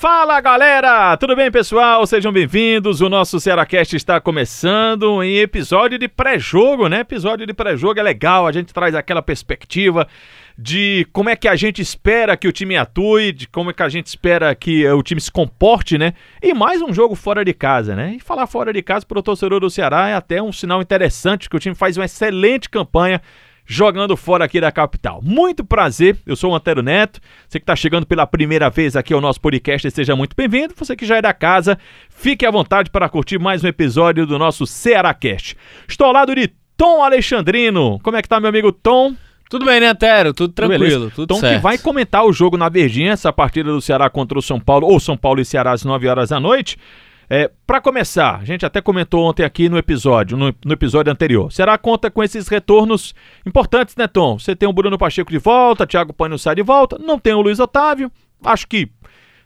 Fala galera, tudo bem pessoal? Sejam bem-vindos. O nosso Cearacast está começando em episódio de pré-jogo, né? Episódio de pré-jogo é legal, a gente traz aquela perspectiva de como é que a gente espera que o time atue, de como é que a gente espera que o time se comporte, né? E mais um jogo fora de casa, né? E falar fora de casa para o torcedor do Ceará é até um sinal interessante que o time faz uma excelente campanha jogando fora aqui da capital. Muito prazer, eu sou o Antero Neto. Você que está chegando pela primeira vez aqui ao nosso podcast, seja muito bem-vindo. Você que já é da casa, fique à vontade para curtir mais um episódio do nosso Ceará Cast. Estou ao lado de Tom Alexandrino. Como é que tá, meu amigo Tom? Tudo bem, né, Antero? Tudo tranquilo, tudo Tom certo. que vai comentar o jogo na Verdinha, essa partida do Ceará contra o São Paulo, ou São Paulo e Ceará às 9 horas da noite. É, para começar, a gente até comentou ontem aqui no episódio, no, no, episódio anterior. Ceará conta com esses retornos importantes, né, Tom? Você tem o Bruno Pacheco de volta, Thiago Pano sai de volta, não tem o Luiz Otávio. Acho que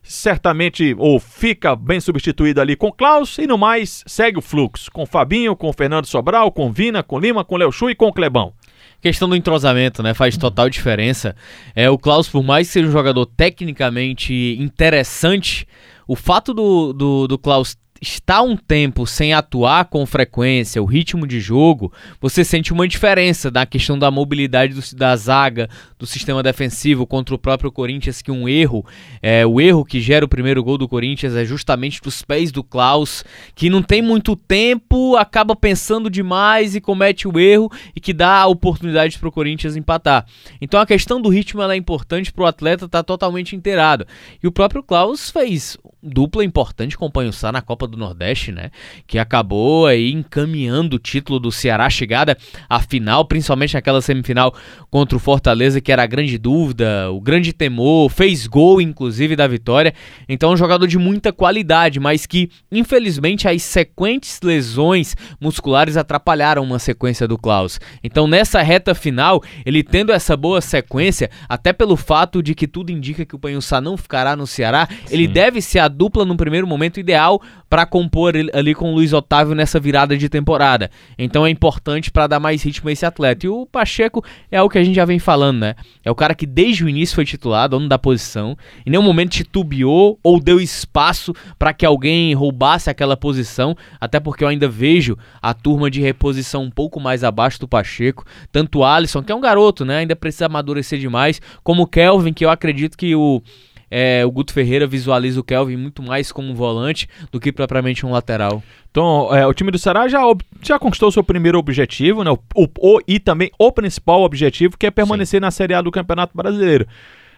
certamente ou fica bem substituído ali com Klaus e no mais segue o fluxo com Fabinho, com Fernando Sobral, com Vina, com Lima, com Léo Chu e com Clebão questão do entrosamento, né? Faz total diferença. É, o Klaus, por mais que seja um jogador tecnicamente interessante, o fato do, do, do Klaus está um tempo sem atuar com frequência, o ritmo de jogo, você sente uma diferença na questão da mobilidade do, da zaga, do sistema defensivo contra o próprio Corinthians, que um erro, é, o erro que gera o primeiro gol do Corinthians é justamente dos pés do Klaus, que não tem muito tempo, acaba pensando demais e comete o erro e que dá a oportunidade para o Corinthians empatar. Então a questão do ritmo é importante para o atleta estar tá totalmente inteirado. E o próprio Klaus fez dupla importante com o Panhussá na Copa do Nordeste, né? Que acabou aí encaminhando o título do Ceará, chegada à final, principalmente naquela semifinal contra o Fortaleza, que era a grande dúvida, o grande temor, fez gol inclusive da vitória. Então, um jogador de muita qualidade, mas que infelizmente as sequentes lesões musculares atrapalharam uma sequência do Klaus. Então, nessa reta final, ele tendo essa boa sequência, até pelo fato de que tudo indica que o Panhussá não ficará no Ceará, Sim. ele deve ser a dupla no primeiro momento ideal para compor ali com o Luiz Otávio nessa virada de temporada. Então é importante para dar mais ritmo a esse atleta. E o Pacheco é o que a gente já vem falando, né? É o cara que desde o início foi titular, dono da posição, em nenhum momento titubeou ou deu espaço para que alguém roubasse aquela posição, até porque eu ainda vejo a turma de reposição um pouco mais abaixo do Pacheco, tanto o Alisson, que é um garoto, né? Ainda precisa amadurecer demais, como o Kelvin, que eu acredito que o é, o Guto Ferreira visualiza o Kelvin muito mais como um volante do que propriamente um lateral. Então, é, o time do Ceará já, já conquistou seu primeiro objetivo, né? O, o, e também o principal objetivo, que é permanecer Sim. na Série A do Campeonato Brasileiro.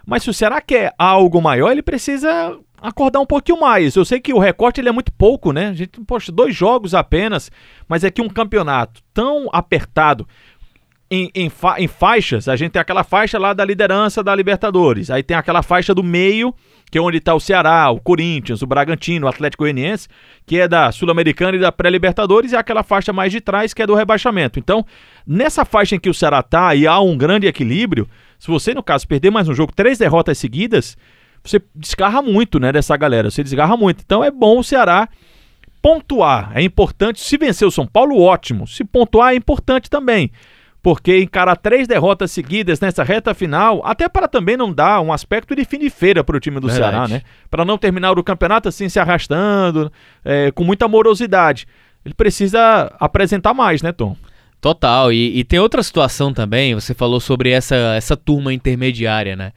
Mas se o Ceará quer algo maior, ele precisa acordar um pouquinho mais. Eu sei que o recorte ele é muito pouco, né? A gente, poxa, dois jogos apenas, mas é que um campeonato tão apertado em, em, fa em, faixas, a gente tem aquela faixa lá da liderança da Libertadores. Aí tem aquela faixa do meio, que é onde está o Ceará, o Corinthians, o Bragantino, o Atlético Goianiense, que é da Sul-Americana e da Pré-Libertadores, e aquela faixa mais de trás, que é do rebaixamento. Então, nessa faixa em que o Ceará está e há um grande equilíbrio, se você, no caso, perder mais um jogo, três derrotas seguidas, você desgarra muito né, dessa galera, você desgarra muito. Então é bom o Ceará pontuar, é importante. Se vencer o São Paulo, ótimo. Se pontuar, é importante também porque encarar três derrotas seguidas nessa reta final, até para também não dar um aspecto de fim de feira para o time do Verdade. Ceará, né? Para não terminar o campeonato assim se arrastando, é, com muita morosidade. Ele precisa apresentar mais, né, Tom? Total. E, e, tem outra situação também. Você falou sobre essa, essa turma intermediária, né?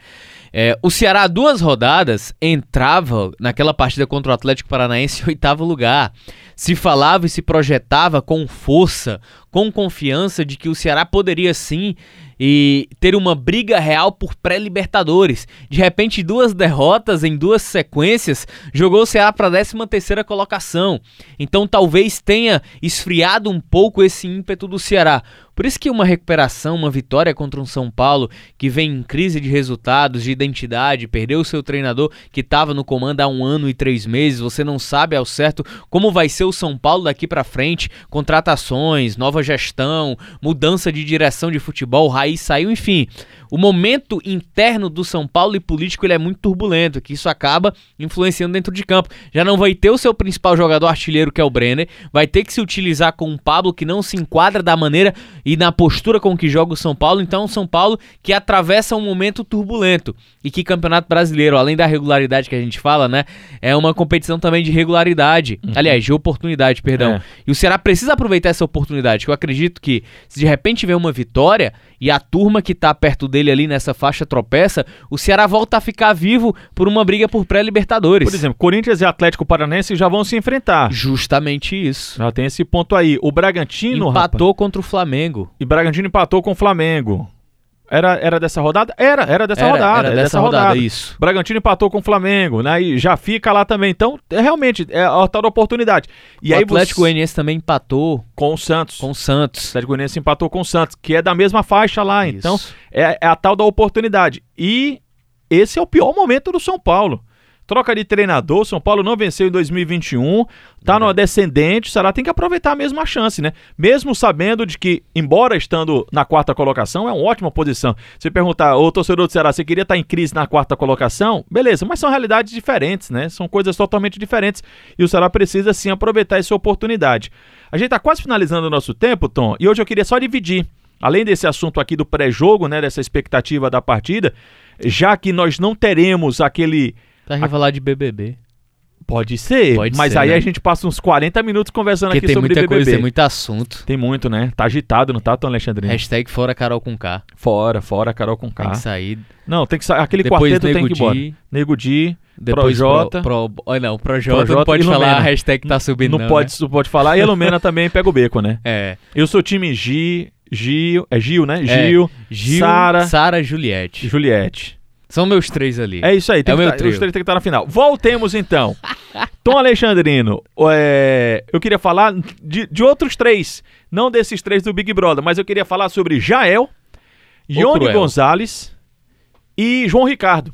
É, o Ceará, duas rodadas, entrava naquela partida contra o Atlético Paranaense em oitavo lugar se falava e se projetava com força, com confiança de que o Ceará poderia sim e ter uma briga real por pré-libertadores. De repente, duas derrotas em duas sequências jogou o Ceará para a 13 terceira colocação. Então, talvez tenha esfriado um pouco esse ímpeto do Ceará. Por isso que uma recuperação, uma vitória contra um São Paulo que vem em crise de resultados, de identidade, perdeu o seu treinador que estava no comando há um ano e três meses, você não sabe ao certo como vai ser o São Paulo daqui para frente, contratações, nova gestão, mudança de direção de futebol, Raiz saiu, enfim. O momento interno do São Paulo e político ele é muito turbulento, que isso acaba influenciando dentro de campo. Já não vai ter o seu principal jogador artilheiro, que é o Brenner, vai ter que se utilizar com o Pablo, que não se enquadra da maneira e na postura com que joga o São Paulo. Então, o São Paulo que atravessa um momento turbulento e que Campeonato Brasileiro, além da regularidade que a gente fala, né, é uma competição também de regularidade. Uhum. Aliás, de oportunidade, perdão. É. E o Ceará precisa aproveitar essa oportunidade, que eu acredito que se de repente tiver uma vitória e a turma que tá perto dele ali nessa faixa tropeça, o Ceará volta a ficar vivo por uma briga por pré-libertadores. Por exemplo, Corinthians e Atlético Paranense já vão se enfrentar. Justamente isso. Já tem esse ponto aí. O Bragantino. Empatou rapaz, contra o Flamengo. E Bragantino empatou com o Flamengo. Era, era dessa rodada? Era, era dessa era, rodada. Era dessa, dessa rodada, rodada, isso. Bragantino empatou com o Flamengo, né? E já fica lá também. Então, é, realmente, é a tal oportunidade. E o aí Atlético Goianiense também empatou com o Santos. Com o Santos. O Atlético Goianiense empatou com o Santos, que é da mesma faixa lá. Isso. Então, é, é a tal da oportunidade. E esse é o pior momento do São Paulo troca de treinador, São Paulo não venceu em 2021, tá uhum. no descendente, o Ceará tem que aproveitar a mesma chance, né? Mesmo sabendo de que, embora estando na quarta colocação, é uma ótima posição. Se perguntar, ô torcedor do Ceará, você queria estar em crise na quarta colocação? Beleza, mas são realidades diferentes, né? São coisas totalmente diferentes e o Ceará precisa sim aproveitar essa oportunidade. A gente tá quase finalizando o nosso tempo, Tom, e hoje eu queria só dividir, além desse assunto aqui do pré-jogo, né, dessa expectativa da partida, já que nós não teremos aquele Tá a falar de BBB. Pode ser, Pode mas ser, aí né? a gente passa uns 40 minutos conversando Porque aqui sobre muita BBB. Coisa, tem muito assunto. Tem muito, né? Tá agitado, não tá, Tom Alexandrino? Hashtag fora Carol com K. Fora, fora Carol com K. Tem que sair. Não, tem que sair. Aquele Depois quarteto Nego tem que ir embora. Nego Di, depois Projota. Pro, pro, não, Projota, Projota não pode falar a hashtag tá subindo. Não, não pode, né? pode falar. E a Lumena também pega o beco, né? É. Eu sou time Gi, Gil, é Gil, né? Gil, é, Gil Sara, Sara, Juliette. Juliette. São meus três ali. É isso aí, tem é que tá, os três tem que estar na final. Voltemos então. Tom Alexandrino, é, eu queria falar de, de, outros três, não desses três do Big Brother, mas eu queria falar sobre Jael, Ione Gonzalez e João Ricardo.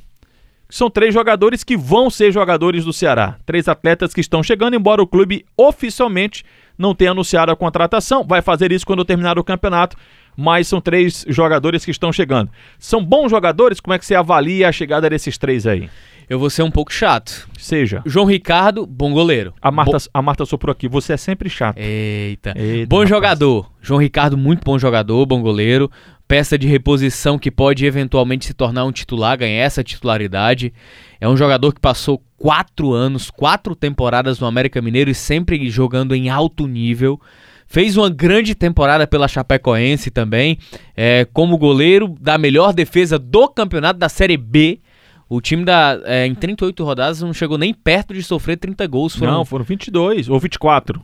São três jogadores que vão ser jogadores do Ceará. Três atletas que estão chegando, embora o clube oficialmente não tenha anunciado a contratação. Vai fazer isso quando terminar o campeonato mas são três jogadores que estão chegando. São bons jogadores? Como é que você avalia a chegada desses três aí? Eu vou ser um pouco chato. Seja. João Ricardo, bom goleiro. A Marta, bo... a Marta soprou aqui. Você é sempre chato. Eita. Eita bom jogador. João Ricardo, muito bom jogador, bom goleiro. Peça de reposição que pode eventualmente se tornar um titular, ganhar essa titularidade. É um jogador que passou quatro anos, quatro temporadas no América Mineiro e sempre jogando em alto nível. Fez uma grande temporada pela Chapecoense também, é, como goleiro da melhor defesa do campeonato da Série B. O time da, é, em 38 rodadas não chegou nem perto de sofrer 30 gols. Foram, não, foram 22 ou 24.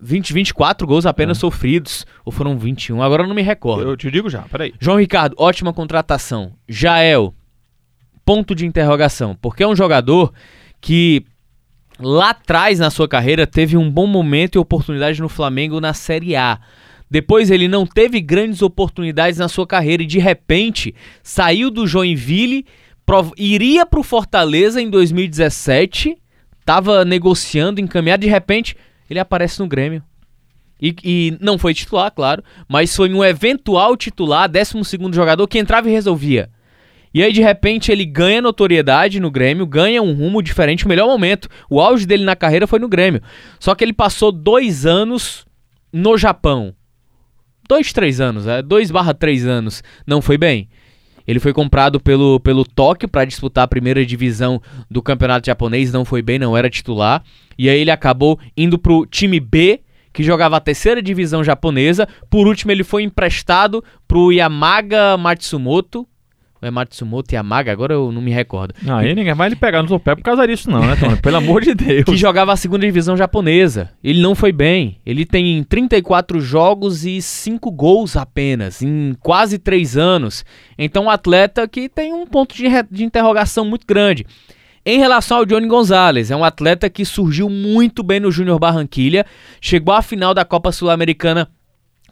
20, 24 gols apenas é. sofridos. Ou foram 21, agora eu não me recordo. Eu te digo já, peraí. João Ricardo, ótima contratação. Jael, ponto de interrogação. Porque é um jogador que lá atrás na sua carreira teve um bom momento e oportunidade no Flamengo na Série A. Depois ele não teve grandes oportunidades na sua carreira e de repente saiu do Joinville, iria para o Fortaleza em 2017, estava negociando, encaminhado, de repente ele aparece no Grêmio. E, e, não foi titular, claro, mas foi um eventual titular, 12 jogador que entrava e resolvia. E aí, de repente, ele ganha notoriedade no Grêmio, ganha um rumo diferente, o melhor momento. O auge dele na carreira foi no Grêmio. Só que ele passou dois anos no Japão. Dois, três anos, é, dois barra três anos. Não foi bem. Ele foi comprado pelo, pelo Tóquio para disputar a primeira divisão do campeonato japonês, não foi bem, não era titular. E aí ele acabou indo pro time B, que jogava a terceira divisão japonesa. Por último, ele foi emprestado pro Yamaga Matsumoto, é Matsumoto Yamaga, agora eu não me recordo. Aí ninguém vai lhe pegar no seu pé por causa disso não, né, Tony? Pelo amor de Deus. Que jogava a segunda divisão japonesa. Ele não foi bem. Ele tem 34 jogos e 5 gols apenas, em quase 3 anos. Então um atleta que tem um ponto de, de interrogação muito grande. Em relação ao Johnny Gonzalez, é um atleta que surgiu muito bem no Júnior Barranquilha, chegou à final da Copa Sul-Americana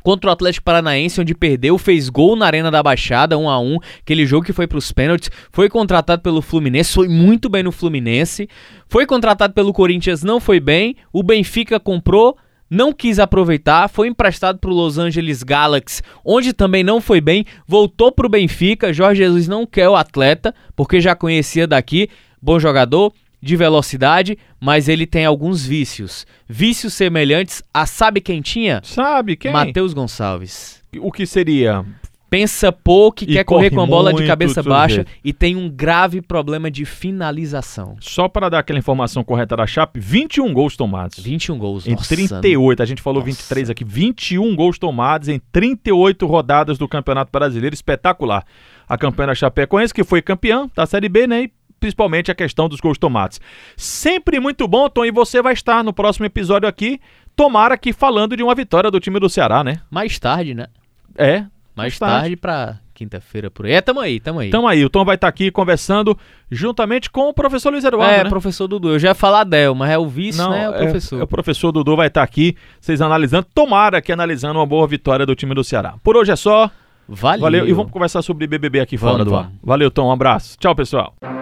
contra o Atlético Paranaense, onde perdeu, fez gol na Arena da Baixada, 1 a 1 aquele jogo que foi para os pênaltis, foi contratado pelo Fluminense, foi muito bem no Fluminense, foi contratado pelo Corinthians, não foi bem, o Benfica comprou, não quis aproveitar, foi emprestado para o Los Angeles Galaxy, onde também não foi bem, voltou para o Benfica. Jorge Jesus não quer o atleta, porque já conhecia daqui, bom jogador, de velocidade, mas ele tem alguns vícios. Vícios semelhantes a sabe quem tinha? Sabe quem? Matheus Gonçalves. O que seria? Pensa pouco, E quer correr corre com a bola de cabeça baixa jeito. e tem um grave problema de finalização. Só para dar aquela informação correta da Chape, 21 gols tomados. 21 gols. Em nossa, 38, a gente falou Nossa. 23 aqui, 21 gols tomados em 38 rodadas do Campeonato Brasileiro, espetacular. A campanha da Chapecoense, que foi campeã da Série B, né? E principalmente a questão dos gols tomados. Sempre muito bom, Tom, e você vai estar no próximo episódio aqui, tomara aqui falando de uma vitória do time do Ceará, né? Mais tarde, né? É. Mais tarde. tarde pra quinta-feira por aí. É, tamo aí, tamo aí. Então aí, o Tom vai estar aqui conversando juntamente com o professor Luiz Eduardo, é, né? professor Dudu. Eu já ia falar Del, mas é o vice, né? É o professor. é o professor Dudu vai estar aqui, vocês analisando, tomara que analisando uma boa vitória do time do Ceará. Por hoje é só, Valeu. valeu, e vamos conversar sobre BBB aqui Vamos, fora do ar. vamos. Valeu, Tom, um abraço. Tchau, pessoal.